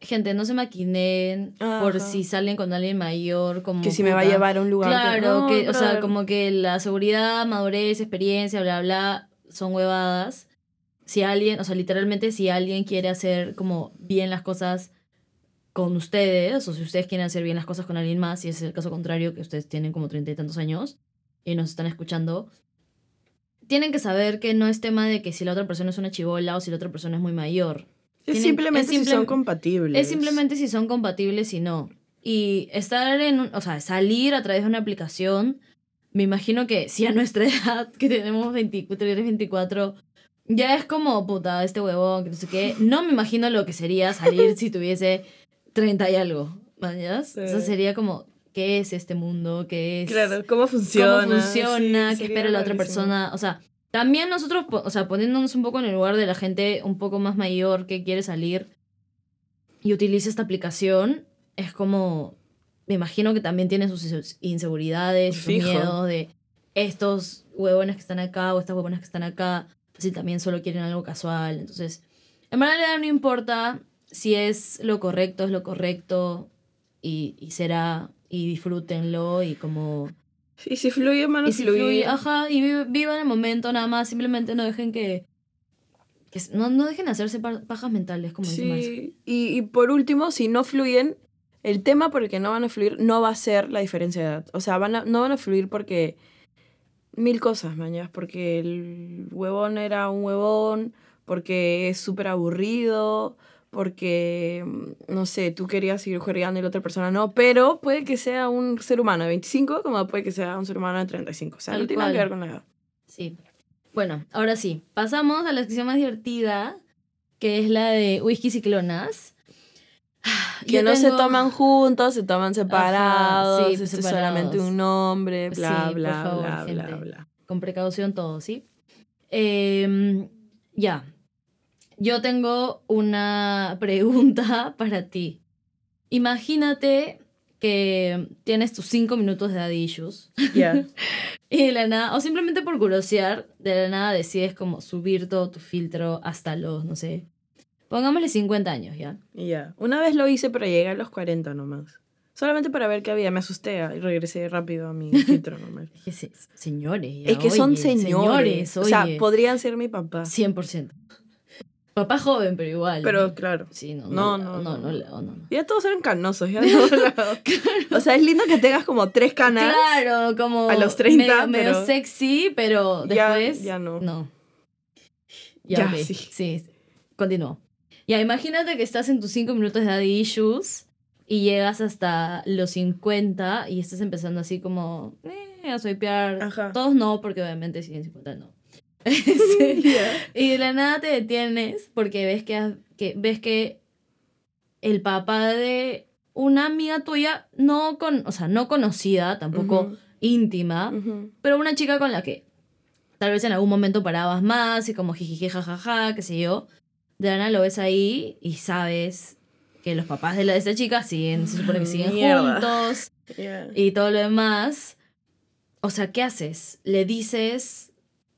gente, no se maquinen por si salen con alguien mayor, como... Que si me va a llevar a un lugar. Claro, no, que, o sea, como que la seguridad, madurez, experiencia, bla, bla, son huevadas. Si alguien, o sea, literalmente si alguien quiere hacer como bien las cosas con ustedes, o si ustedes quieren hacer bien las cosas con alguien más, si es el caso contrario, que ustedes tienen como treinta y tantos años y nos están escuchando, tienen que saber que no es tema de que si la otra persona es una chivola o si la otra persona es muy mayor. Es tienen- simplemente es si simple- son compatibles. Es simplemente si son compatibles y no. Y estar en, un- o sea, salir a través de una aplicación, me imagino que si a nuestra edad, que tenemos 24, eres 24, ya es como, puta, este huevón, que no sé qué. No me imagino lo que sería salir si tuviese 30 y algo, ¿mañas? Sí. O sea, sería como, ¿qué es este mundo? ¿Qué es? Claro, cómo funciona. cómo funciona, Sí, qué espera la otra persona. O sea, también nosotros, o sea, poniéndonos un poco en el lugar de la gente un poco más mayor que quiere salir y utiliza esta aplicación, es como, me imagino que también tiene sus inse- inseguridades, sus miedos de estos huevones que están acá o estas huevonas que están acá, si también solo quieren algo casual. Entonces, en realidad no importa si es lo correcto, es lo correcto y, y será, y disfrútenlo y como... Y si fluye, mano, Y si fluye. fluye, ajá, y vi- vivan el momento nada más, simplemente no dejen que... que no, no dejen de hacerse pa- pajas mentales, como dice. Sí. Y, y por último, si no fluyen, el tema por el que no van a fluir no va a ser la diferencia de edad. O sea, van a, no van a fluir porque mil cosas, mañas. Porque el huevón era un huevón, porque es súper aburrido, porque, mm, no sé, tú querías seguir jugando y la otra persona no. Pero puede que sea un ser humano de 25 como puede que sea un ser humano de 35. O sea, Tal no tiene nada que ver con la edad. Sí. Bueno, ahora sí, pasamos a la sección más divertida, que es la de whisky ciclonas. Que Yo no se toman juntos, se toman separados, sí, es solamente un nombre, bla, Sí, bla, favor, bla, bla, gente. bla. Con precaución todo, ¿sí? Em, ya. Yo tengo una pregunta para ti. Imagínate que tienes tus cinco minutos de daddy issues Ya. y de la nada, o simplemente por curiosear, de la nada decides como subir todo tu filtro hasta los, no sé, pongámosle 50 años, ¿ya? Ya. Una vez lo hice, pero llegué a los 40 nomás. Solamente para ver qué había. Me asusté y regresé rápido a mi filtro nomás. Es que se- señores, ya, es que son oye, señores. o sea, oye. podrían ser mi papá. 100%. Papá joven, pero igual. Pero claro. Sí, no, No, no, no, no, no. Ya todos eran canosos, ya todos lados. O sea, es lindo que tengas como tres canas. Claro, como A los 30, medio, medio pero- sexy, pero Ya- después ya no. No. Ya, sí. Sí, continúo. Ya, imagínate que estás en tus 5 minutos de daddy issues y llegas hasta los 50 y estás empezando así como eh, a swipear. Ajá. Todos no, porque obviamente siguen 50 no. Sí. Y de la nada te detienes porque ves que, que ves que el papá de una amiga tuya, no con, o sea, no conocida, tampoco íntima, pero una chica con la que Tal vez en algún momento parabas más y como jijiji, jajaja, qué sé yo. De la nada lo ves ahí y sabes que los papás de, la, de esta chica siguen, se supone que siguen Mierda. juntos y todo lo demás. O sea, ¿qué haces? ¿Le dices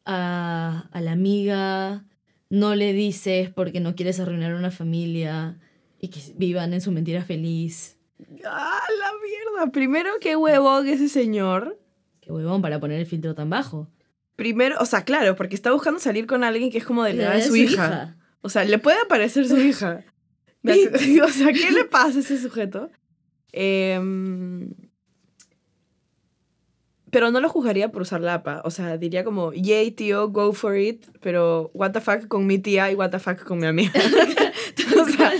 a, a la amiga? ¿No le dices porque no quieres arruinar una familia y que vivan en su mentira feliz? ¡Ah, la mierda! Primero, qué huevón ese señor. Qué huevón para poner el filtro tan bajo. Primero, o sea, claro, porque está buscando salir con alguien que es como de la edad de su, hija. O sea, le puede aparecer su hija. o sea, ¿qué le pasa a ese sujeto? Em, pero no lo juzgaría por usar la APA. O sea, diría como, yay, tío, go for it. Pero, what the fuck con mi tía y what the fuck con mi amiga. o sea,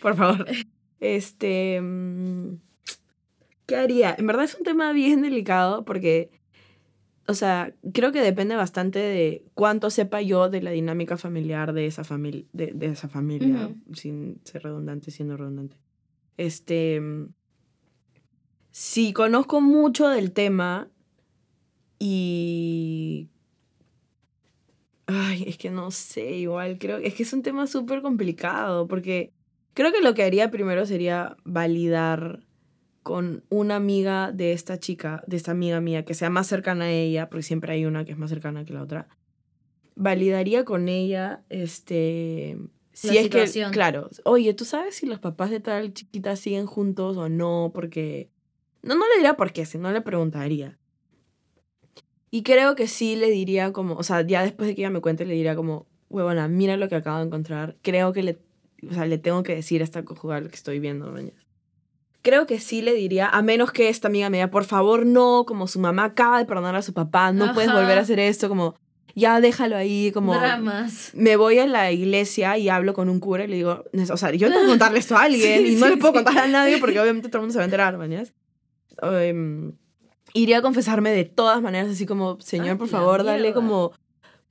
por favor. Este. mm, ¿Qué haría? En verdad es un tema bien delicado porque. O sea, creo que depende bastante de cuánto sepa yo de la dinámica familiar de esa, familia de, de esa familia, sin ser redundante, siendo redundante. Este. Si conozco mucho del tema y. Ay, es que no sé, igual creo. Es que es un tema súper complicado porque creo que lo que haría primero sería validar con una amiga de esta chica, de esta amiga mía, que sea más cercana a ella, porque siempre hay una que es más cercana que la otra. Validaría con ella, este. Si La es situación. que, claro, oye, ¿tú sabes si los papás de tal chiquita siguen juntos o no? Porque. No, no le diría por qué, sino le preguntaría. Y creo que sí le diría como, o sea, ya después de que ella me cuente, le diría como, huevona, mira lo que acabo de encontrar. Creo que le, o sea, le tengo que decir a esta conjugal que estoy viendo mañana. Creo que sí le diría, a menos que esta amiga me diga, por favor, no, como su mamá acaba de perdonar a su papá, no puedes Ajá. volver a hacer esto, como, ya déjalo ahí, como... Dramas. Me voy a la iglesia y hablo con un cura y le digo, o sea, yo tengo que contarle esto a alguien Sí, y no sí, le puedo sí. contar a nadie porque obviamente todo el mundo se va a enterar, mañas. Em, iría a confesarme de todas maneras, así como, Señor, por favor, dale mierda. como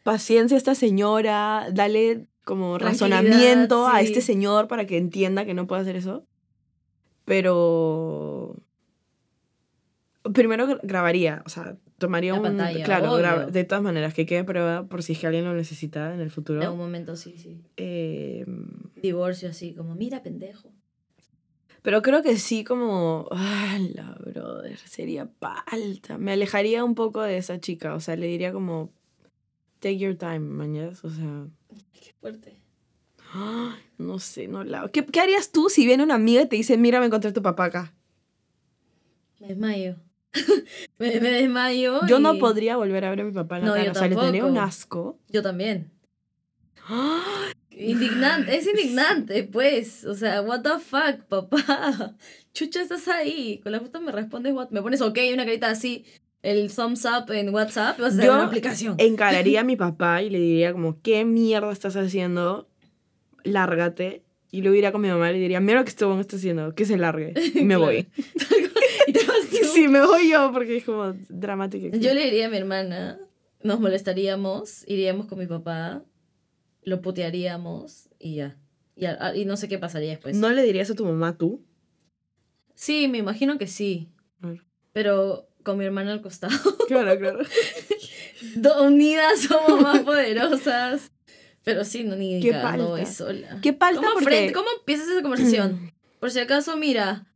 paciencia a esta señora, dale como razonamiento a sí. este señor para que entienda que no puede hacer eso. Pero primero gra- grabaría, o sea, tomaría La un pantalla, claro, gra- de todas maneras que quede prueba por si es que alguien lo necesita en el futuro. En algún momento sí, sí. Em, Divorcio así, como, mira, pendejo. Pero creo que sí como, la brother, sería palta. Me alejaría un poco de esa chica, o sea, le diría como, take your time, mañas, o sea, Qué fuerte. no sé, no la... ¿Qué, ¿Qué harías tú si viene una amiga y te dice, mira, me encontré a tu papá acá? Me desmayo. me, me desmayo. Yo no podría volver a ver a mi papá en la No, yo cara, o sea, le tendría un asco. Yo también. ¡Ah! Indignante, es indignante, pues. O sea, what the fuck, papá. Chucha, estás ahí. Con la foto me respondes, what? me pones ok, una carita así, el thumbs up en WhatsApp, vas a Yo una aplicación. Encararía a mi papá y le diría como, ¿qué mierda estás haciendo? Lárgate. Y luego iría con mi mamá y le diría, mira lo que este está haciendo, que se largue. Y me voy. y te vas tú. Sí, me voy yo porque es como dramático. Yo le diría a mi hermana, nos molestaríamos, iríamos con mi papá, lo putearíamos y ya. Y, a- y no sé qué pasaría después. ¿No le dirías a tu mamá tú? Sí, me imagino que sí. Pero con mi hermana al costado. Claro, claro. Unidas somos más poderosas. Pero sí, no, ni Qué palta. sola. Qué palta ¿Cómo, porque... ¿Cómo empiezas esa conversación? Por si acaso, mira.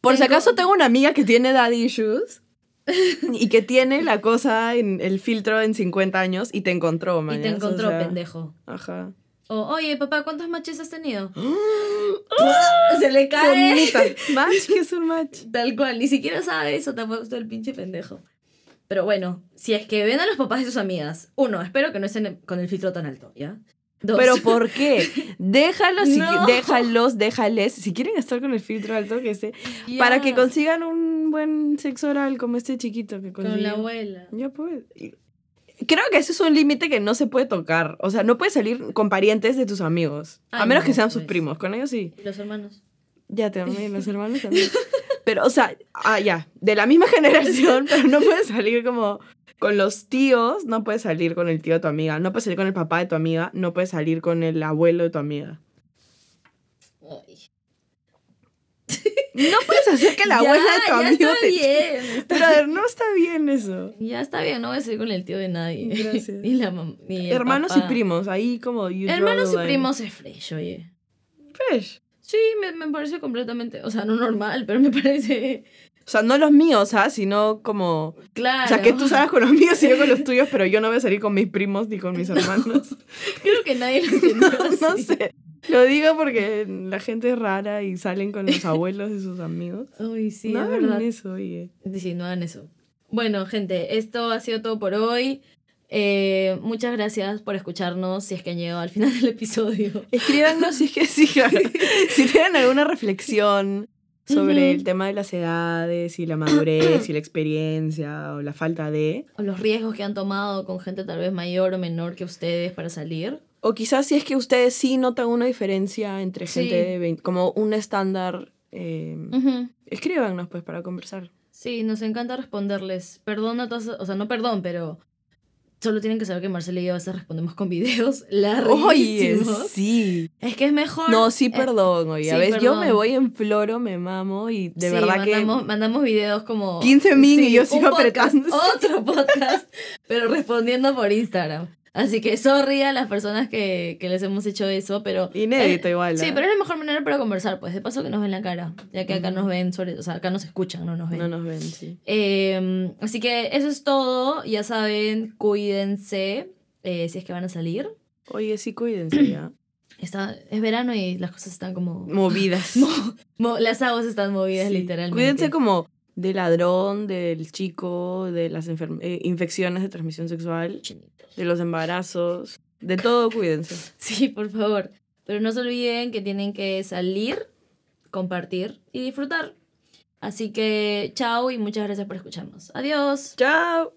Por si acaso tengo una amiga que tiene daddy issues y que tiene la cosa en el filtro en 50 años y te encontró, Y mañas, te o encontró, sea, pendejo. Ajá. O, oye, papá, ¿cuántos matches has tenido? ¡Ah! Se le cae. Bonita. Match, que es un match. Tal cual, ni siquiera sabe eso, te ha puesto el pinche pendejo. Pero bueno, si es que ven a los papás de sus amigas, uno, espero que no estén con el filtro tan alto, ¿ya? Dos, Pero ¿por qué? Déjalos, si No. déjalos, déjales. Si quieren estar con el filtro alto, que esté. ya, Para que consigan un buen sexo oral como este chiquito que Con la consiguió. abuela. Ya pues. Creo que ese es un límite que no se puede tocar. O sea, no puedes salir con parientes de tus amigos. a menos no, que sean sus pues. primos. Con ellos sí. ¿Y los hermanos? Ya te amé, los hermanos también. Pero, o sea, ah, ya. De la misma generación, pero no puedes salir como con los tíos. No puedes salir con el tío de tu amiga. No puedes salir con el papá de tu amiga. No puedes salir con el abuelo de tu amiga. Ay. No puedes hacer que la abuela de tu amigo está te bien. está- Brother, no está bien eso. Ya está bien, no voy a seguir con el tío de nadie. Gracias. ni la mam- ni el Hermanos papá. y primos, ahí como Hermanos y line. primos es fresh, oye. Fresh. Sí, me, me parece completamente, o sea, no normal, pero me parece O sea, no los míos, ¿ah? Sino como... claro. O sea, que tú salgas con los míos y yo con los tuyos, pero yo no voy a salir con mis primos ni con mis hermanos. Creo que nadie lo entendió no sé. Lo digo porque la gente es rara y salen con los abuelos de sus amigos. Uy, sí, no es hagan verdad. eso, oye. Sí, no hagan eso. Bueno, gente, esto ha sido todo por hoy. Eh, muchas gracias por escucharnos si es que han llegado al final del episodio. Escríbanos si es que sí, si tienen alguna reflexión sobre el tema de las edades y la madurez y la experiencia o la falta de. O los riesgos que han tomado con gente tal vez mayor o menor que ustedes para salir. O quizás si es que ustedes sí notan una diferencia entre Sí. gente de 20, como un estándar. eh, Ujú. Escríbanos pues para conversar. Sí, nos encanta responderles. Perdón a todas, o sea, no perdón, pero solo tienen que saber que Marcela y yo a veces respondemos con videos Oye, larguísimos. sí. Es que es mejor. No, sí, eh, perdón, oye. a veces yo me voy en floro, me mamo y de sí, verdad que. mandamos, videos como 15 min y yo sigo podcast, apretando. Otro podcast, pero respondiendo por Instagram. Así que sorry a las personas que, que les hemos hecho eso, pero... Inédito eh, igual. Sí, ¿ah? pero es la mejor manera para conversar, pues de paso que nos ven la cara, ya que acá nos ven, sobre, o sea, acá nos escuchan, no nos ven. No nos ven, sí. Eh, así que eso es todo, ya saben, cuídense eh, si es que van a salir. Oye, sí, cuídense ya. Está, es verano y las cosas están como... Movidas. mo- mo- las aguas están movidas Sí. literalmente. Cuídense como del ladrón, del chico, de las eh, infecciones de transmisión sexual, de los embarazos, de todo cuídense. Sí, por favor. Pero no se olviden que tienen que salir, compartir y disfrutar. Así que chao y muchas gracias por escucharnos. Adiós. Chao.